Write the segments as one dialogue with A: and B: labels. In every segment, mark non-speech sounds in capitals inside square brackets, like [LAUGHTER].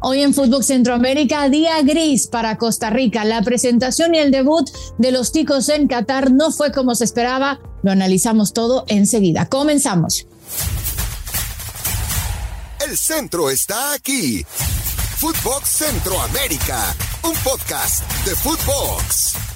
A: Hoy en Fútbol Centroamérica, día gris para Costa Rica. La presentación y el debut de los ticos en Qatar no fue como se esperaba. Lo analizamos todo enseguida. Comenzamos.
B: El centro está aquí. Footbox Centroamérica, un podcast de Footbox.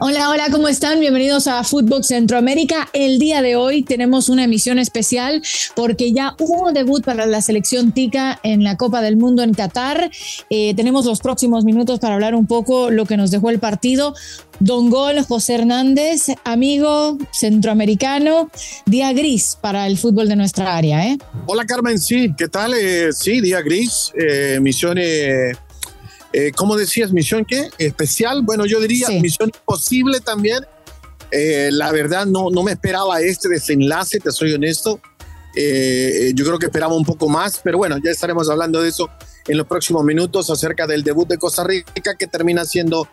A: Hola, hola, ¿cómo están? Bienvenidos a Footbox Centroamérica. El día de hoy tenemos una emisión especial porque ya hubo debut para la selección tica en la Copa del Mundo en Qatar. Eh, tenemos los próximos minutos para hablar un poco lo que nos dejó el partido. Don Gol, José Hernández, amigo centroamericano, día gris para el fútbol de nuestra área. ¿eh?
C: Hola Carmen, sí, ¿qué tal? Eh, sí, día gris, eh, misiones eh, ¿Cómo decías? ¿Misión qué? ¿Especial? Bueno, yo diría misión imposible también. Eh, la verdad, no, no me esperaba este desenlace, te soy honesto. Eh, yo creo que esperaba un poco más, pero bueno, ya estaremos hablando de eso en los próximos minutos acerca del debut de Costa Rica que termina siendo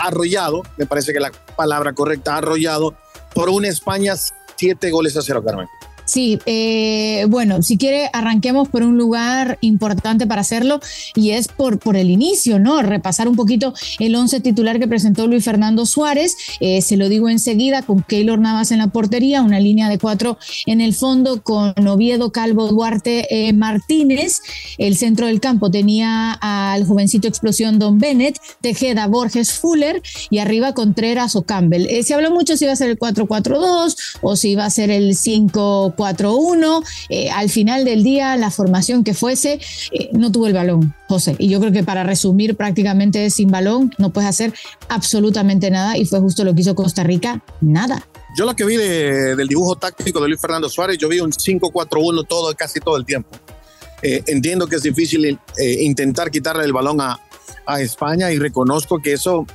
C: arrollado, me parece que la palabra correcta, arrollado por una España siete goles a cero, Carmen.
A: Sí, eh, bueno, si quiere, arranquemos por un lugar importante para hacerlo y es por, por el inicio, ¿no? Repasar un poquito el once titular que presentó Luis Fernando Suárez. Eh, se lo digo enseguida, con Keylor Navas en la portería, una línea de cuatro en el fondo con Oviedo, Calvo, Duarte, eh, Martínez. El centro del campo tenía al jovencito explosión Don Bennett, Tejeda, Borges, Fuller y arriba Contreras o Campbell. se habló mucho si iba a ser el 4-4-2 o si iba a ser el 5 4-1. Eh, al final del día, la formación que fuese, eh, no tuvo el balón, José. Y yo creo que para resumir, prácticamente sin balón no puedes hacer absolutamente nada. Y fue justo lo que hizo Costa Rica, nada.
C: Yo lo que vi del dibujo táctico de Luis Fernando Suárez, yo vi un 5-4-1 todo, casi todo el tiempo. Eh, entiendo que es difícil intentar quitarle el balón a, a España y reconozco que eso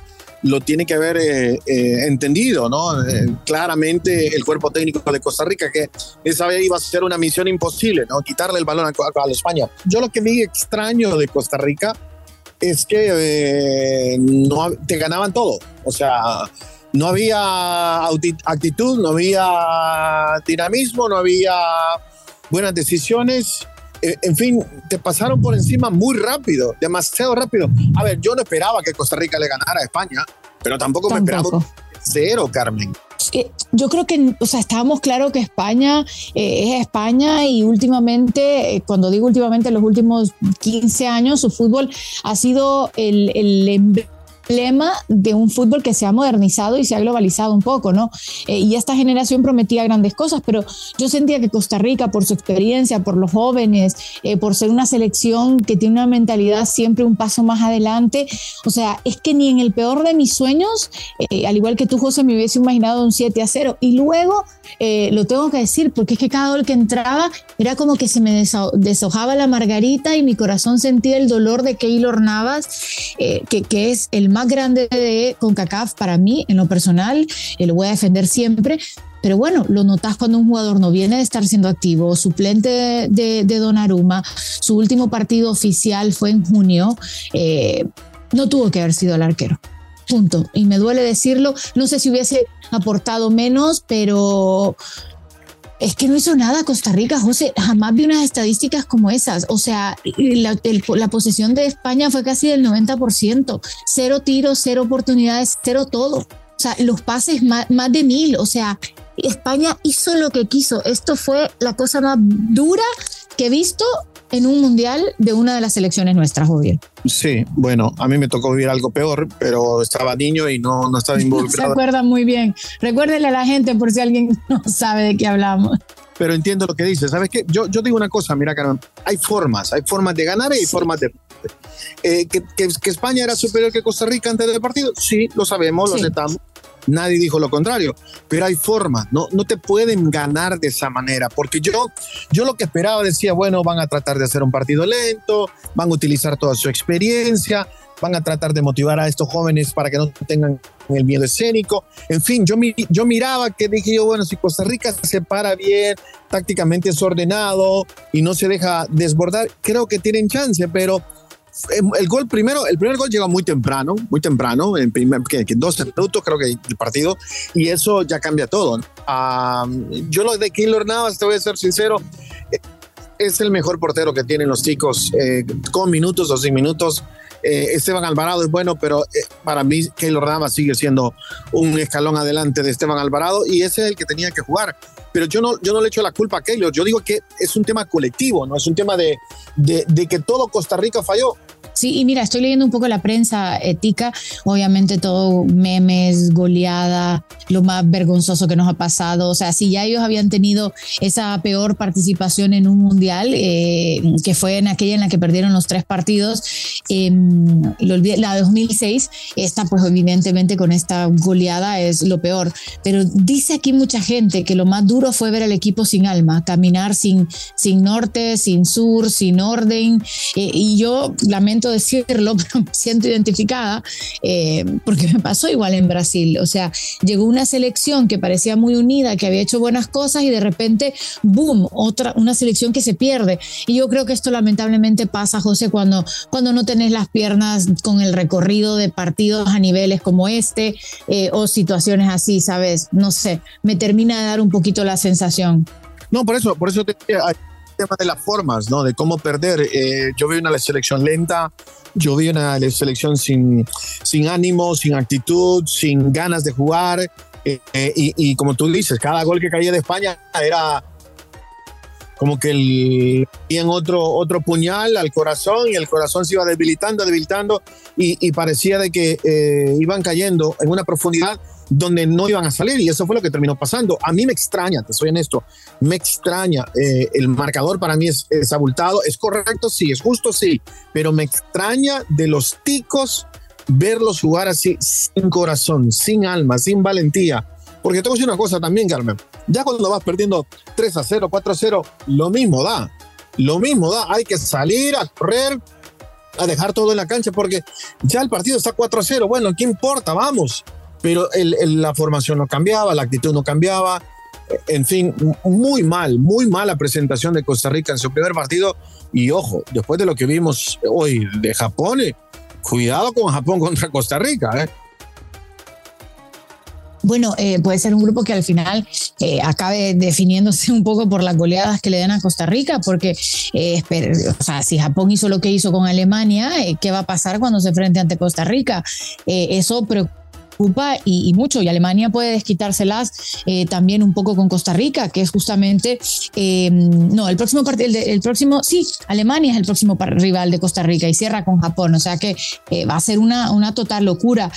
C: lo tiene que haber eh, eh, entendido, ¿no? Eh, claramente el cuerpo técnico de Costa Rica, que esa vez iba a ser una misión imposible, ¿no? Quitarle el balón a, a, España. Yo lo que vi extraño de Costa Rica es que no, te ganaban todo. O sea, no había actitud, no había dinamismo, no había buenas decisiones en fin, te pasaron por encima muy rápido, demasiado rápido. A ver, yo no esperaba que Costa Rica le ganara a España, pero tampoco, me esperaba cero, Carmen.
A: Yo creo que, o sea, estábamos claros que España eh, es España y últimamente, eh, cuando digo últimamente, los últimos 15 años, su fútbol ha sido el, el lema de un fútbol que se ha modernizado y se ha globalizado un poco, ¿no? Eh, y esta generación prometía grandes cosas, pero yo sentía que Costa Rica, por su experiencia, por los jóvenes, eh, por ser una selección que tiene una mentalidad siempre un paso más adelante, o sea, es que ni en el peor de mis sueños, eh, al igual que tú, José, me hubiese imaginado un 7 a 0. Y luego, lo tengo que decir, porque es que cada gol que entraba era como que se me deshojaba la margarita y mi corazón sentía el dolor de Keylor Navas, que, que es el más grande de CONCACAF para mí, en lo personal, y lo voy a defender siempre. Pero bueno, lo notas cuando un jugador no viene de estar siendo activo, suplente de, de Donnarumma, su último partido oficial fue en junio, eh, no tuvo que haber sido el arquero. Punto. Y me duele decirlo, no sé si hubiese aportado menos, pero es que no hizo nada Costa Rica, José. Jamás vi unas estadísticas como esas. O sea, la, posesión de España fue casi del 90%. Cero tiros, cero oportunidades, cero todo. O sea, los pases más, más de mil. O sea, España hizo lo que quiso. Esto fue la cosa más dura que he visto en un mundial de una de las selecciones nuestras, obvio.
C: Sí, bueno, a mí me tocó vivir algo peor, pero estaba niño y no, no estaba [LAUGHS] involucrado.
A: Se acuerdan muy bien. Recuérdenle a la gente por si alguien [LAUGHS] no sabe de qué hablamos.
C: Pero entiendo lo que dice. ¿Sabes qué? Yo, yo digo una cosa, mira, Carmen, hay formas, hay formas de ganar y hay formas de... Eh, que, que, España era superior que Costa Rica antes del partido, sí, lo sabemos, lo aceptamos Nadie dijo lo contrario, pero hay formas, no, no te pueden ganar de esa manera, porque yo, yo lo que esperaba decía, bueno, van a tratar de hacer un partido lento, van a utilizar toda su experiencia, van a tratar de motivar a estos jóvenes para que no tengan el miedo escénico. En fin, yo, yo miraba que dije yo, bueno, si Costa Rica se para bien, tácticamente es ordenado y no se deja desbordar, creo que tienen chance, pero el gol primero, el primer gol llegó muy temprano, muy temprano, en primer, que, 12 minutos creo que el partido, y eso ya cambia todo. yo lo de Keylor Navas, te voy a ser sincero, es el mejor portero que tienen los chicos, eh, con minutos o sin minutos. Eh, Esteban Alvarado es bueno, pero eh, para mí Keylor Navas sigue siendo un escalón adelante de Esteban Alvarado y ese es el que tenía que jugar. Pero yo no, yo no le echo la culpa a Keylor, yo digo que es un tema colectivo, no es un tema de, de, que todo Costa Rica falló.
A: Sí, y mira, estoy leyendo un poco la prensa ética, obviamente todo memes, goleada, lo más vergonzoso que nos ha pasado. O sea, si ya ellos habían tenido esa peor participación en un mundial, eh, que fue en aquella en la que perdieron los tres partidos, eh, la de 2006, esta pues evidentemente con esta goleada es lo peor. Pero dice aquí mucha gente que lo más duro fue ver al equipo sin alma, caminar sin, sin norte, sin sur, sin orden. Eh, y yo lamento decirlo, [LAUGHS] pero me siento identificada eh, porque me pasó igual en Brasil. O sea, llegó una selección que parecía muy unida, que había hecho buenas cosas y de repente, boom, otra, una selección que se pierde. Y yo creo que esto lamentablemente pasa, José, cuando, cuando no tenés las piernas con el recorrido de partidos a niveles como este eh, o situaciones así, ¿sabes? No sé, me termina de dar un poquito la sensación.
C: No, por eso, por eso te tema de las formas, ¿no? De cómo perder. Eh, yo vi una selección lenta, yo vi una selección sin, sin ánimo, sin actitud, sin ganas de jugar. Eh, eh, y, como tú dices, cada gol que caía de España era como que el, en otro, otro puñal al corazón y el corazón se iba debilitando, debilitando y, y parecía de que iban cayendo en una profundidad donde no iban a salir y eso fue lo que terminó pasando. A mí me extraña, te soy honesto, me extraña. Eh, el marcador para mí es, abultado, es correcto, sí, es justo, sí, pero me extraña de los ticos verlos jugar así sin corazón, sin alma, sin valentía. Porque te voy a decir una cosa también, Carmen. Ya cuando vas perdiendo 3 a 0, 4 a 0, lo mismo da. Lo mismo da. Hay que salir a correr, a dejar todo en la cancha, porque ya el partido está 4 a 0. Bueno, ¿qué importa? Vamos pero la formación no cambiaba, la actitud no cambiaba. En fin, muy mal, muy mala presentación de Costa Rica en su primer partido. Y ojo, después de lo que vimos hoy de Japón, eh, cuidado con Japón contra Costa Rica. ¿eh?
A: Bueno, eh, puede ser un grupo que al final acabe definiéndose un poco por las goleadas que le den a Costa Rica, porque o sea, si Japón hizo lo que hizo con Alemania, ¿qué va a pasar cuando se enfrente ante Costa Rica? eso preocupa y, mucho. Y Alemania puede desquitárselas eh, también un poco con Costa Rica, que es justamente, eh, no, el próximo partido, el, próximo, sí, Alemania es el próximo rival de Costa Rica y cierra con Japón. O sea que eh, va a ser una, una total locura.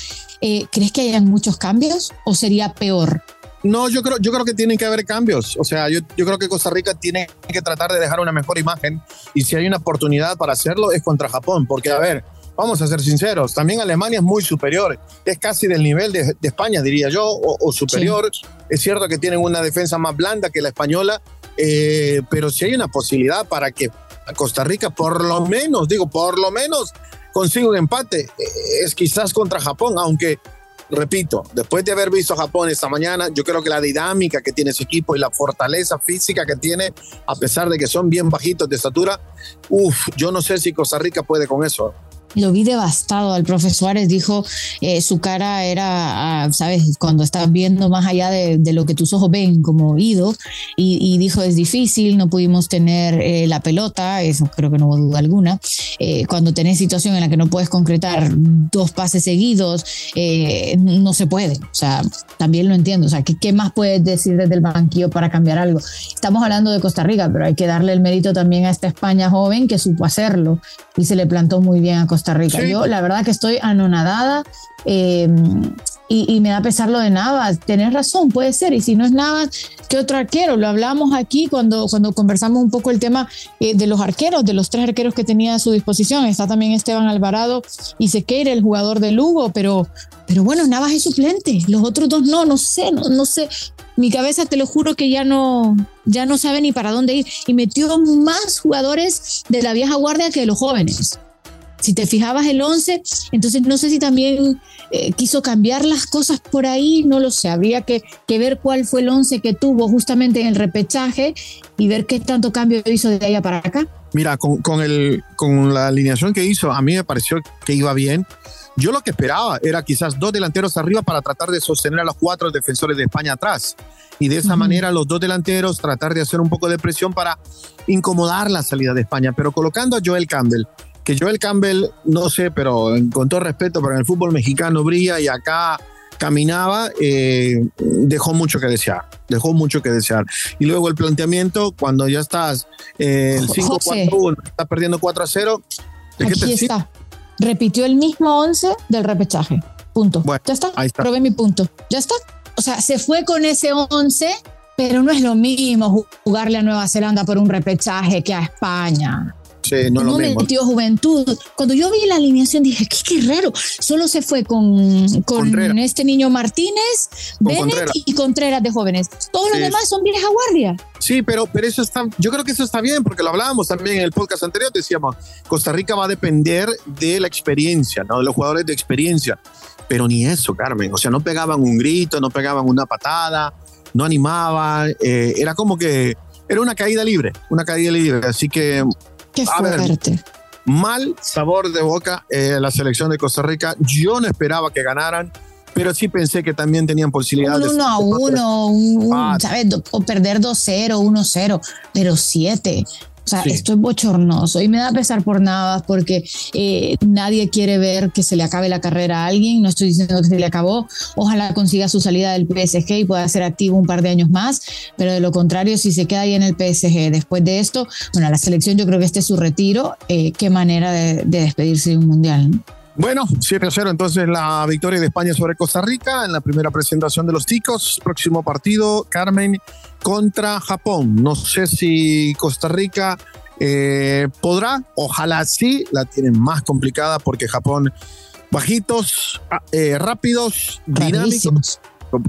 A: ¿Crees que hayan muchos cambios o sería peor?
C: No, yo creo, yo creo que tienen que haber cambios. O sea, yo, yo, creo que Costa Rica tiene que tratar de dejar una mejor imagen y si hay una oportunidad para hacerlo es contra Japón, porque a ver, vamos a ser sinceros, también Alemania es muy superior, es casi del nivel de, España, diría yo, o, superior. Es cierto que tienen una defensa más blanda que la española, eh, pero si hay una posibilidad para que Costa Rica, por lo menos, digo, por lo menos consiga un empate, eh, es quizás contra Japón, aunque repito, después de haber visto a Japón esta mañana, yo creo que la dinámica que tiene ese equipo y la fortaleza física que tiene, a pesar de que son bien bajitos de estatura, uff, yo no sé si Costa Rica puede con eso
A: lo vi devastado. Al profesor Suárez, dijo, eh, su cara era, ah, sabes, cuando estás viendo más allá de, lo que tus ojos ven como oído, y, dijo, es difícil, no pudimos tener eh, la pelota, eso creo que no hubo duda alguna, eh, cuando tenés situación en la que no puedes concretar dos pases seguidos, no se puede, o sea, también lo entiendo, o sea, ¿qué, ¿qué más puedes decir desde el banquillo para cambiar algo? Estamos hablando de Costa Rica, pero hay que darle el mérito también a esta España joven que supo hacerlo y se le plantó muy bien a Costa Rica. Yo la verdad que estoy anonadada eh, y, me da pesar lo de Navas. Tenés razón, puede ser. Y si no es Navas, ¿qué otro arquero? Lo hablamos aquí cuando, cuando conversamos un poco el tema eh, de los arqueros, de los tres arqueros que tenía a su disposición. Está también Esteban Alvarado y Sequeira, el jugador de Lugo, pero, pero bueno, Navas es suplente. Los otros dos no, no sé, no, no sé mi cabeza te lo juro que ya no, ya no sabe ni para dónde ir. Y metió más jugadores de la vieja guardia que de los jóvenes. Si te fijabas el 11, entonces no sé si también eh, quiso cambiar las cosas por ahí, no lo sé. Habría que, ver cuál fue el 11 que tuvo justamente en el repechaje y ver qué tanto cambio hizo de allá para acá.
C: Mira, con, con, el, con la alineación que hizo, a mí me pareció que iba bien. Yo lo que esperaba era quizás dos delanteros arriba para tratar de sostener a los cuatro defensores de España atrás. Y de esa uh -huh. manera los dos delanteros tratar de hacer un poco de presión para incomodar la salida de España. Pero colocando a Joel Campbell, que Joel Campbell, no sé, pero con todo respeto, pero en el fútbol mexicano brilla y acá caminaba, eh, dejó mucho que desear, dejó mucho que desear. Y luego el planteamiento, cuando ya estás eh, el 5-4-1, estás perdiendo 4-0,
A: ¿de Aquí está. Repitió el mismo 11 del repechaje. Punto.
C: Bueno,
A: ya está.
C: Ahí está.
A: Probé mi punto. Ya está. O sea, se fue con ese 11, pero no es lo mismo jugarle a Nueva Zelanda por un repechaje que a España.
C: Sí, no,
A: no me metió juventud. Cuando yo vi la alineación dije, qué, qué raro. Solo se fue con, con
C: Contreras.
A: este niño Martínez,
C: Con
A: Bennett
C: Contreras.
A: y Contreras de jóvenes. Todos los
C: Sí.
A: demás son vieja guardia.
C: Sí, pero, pero eso está, yo creo que eso está bien, porque lo hablábamos también en el podcast anterior, decíamos, Costa Rica va a depender de la experiencia, ¿no? De los jugadores de experiencia. Pero ni eso, Carmen. O sea, no pegaban un grito, no pegaban una patada, no animaban. eh, era como que era una caída libre, una caída libre. Así que
A: Qué
C: A ver,
A: fuerte.
C: mal sabor de boca eh, la selección de Costa Rica. Yo no esperaba que ganaran, pero sí pensé que también tenían
A: Un
C: posibilidades.
A: uno a uno, un, un,
C: Ah.
A: ¿sabes? O perder 2-0, 1-0, pero 7. O sea,
C: Sí.
A: esto es bochornoso y me da pesar por nada porque eh, nadie quiere ver que se le acabe la carrera a alguien. No estoy diciendo que se le acabó. Ojalá consiga su salida del PSG y pueda ser activo un par de años más. Pero de lo contrario, si se queda ahí en el PSG después de esto, bueno, la selección yo creo que este es su retiro. Eh, qué manera de, de despedirse de un mundial. ¿no?
C: Bueno, 7 a 0 entonces la victoria de España sobre Costa Rica en la primera presentación de los ticos. Próximo partido, Carmen contra Japón. No sé si Costa Rica eh, podrá, ojalá sí, la tienen más complicada porque Japón bajitos, ah, eh, rápidos, dinámicos,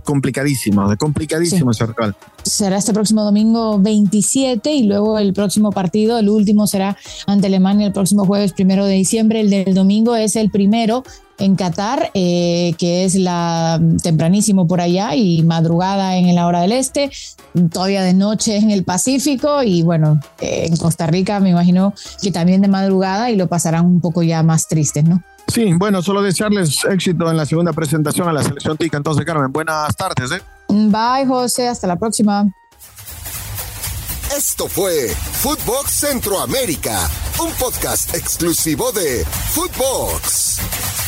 C: complicadísimo, complicadísimo ese rival.
A: será este próximo domingo 27 y luego el próximo partido, el último será ante Alemania el próximo jueves primero de diciembre. El del domingo es el primero en Qatar, eh, que es la tempranísimo por allá y madrugada en la hora del este, todavía de noche en el Pacífico y bueno, eh, en Costa Rica me imagino que también de madrugada y lo pasarán un poco ya más tristes, ¿no?
C: Sí, bueno, solo desearles éxito en la segunda presentación a la selección tica. Entonces, Carmen, buenas tardes. ¿eh?
A: Bye, José, hasta la próxima.
B: Esto fue Footbox Centroamérica, un podcast exclusivo de Footbox.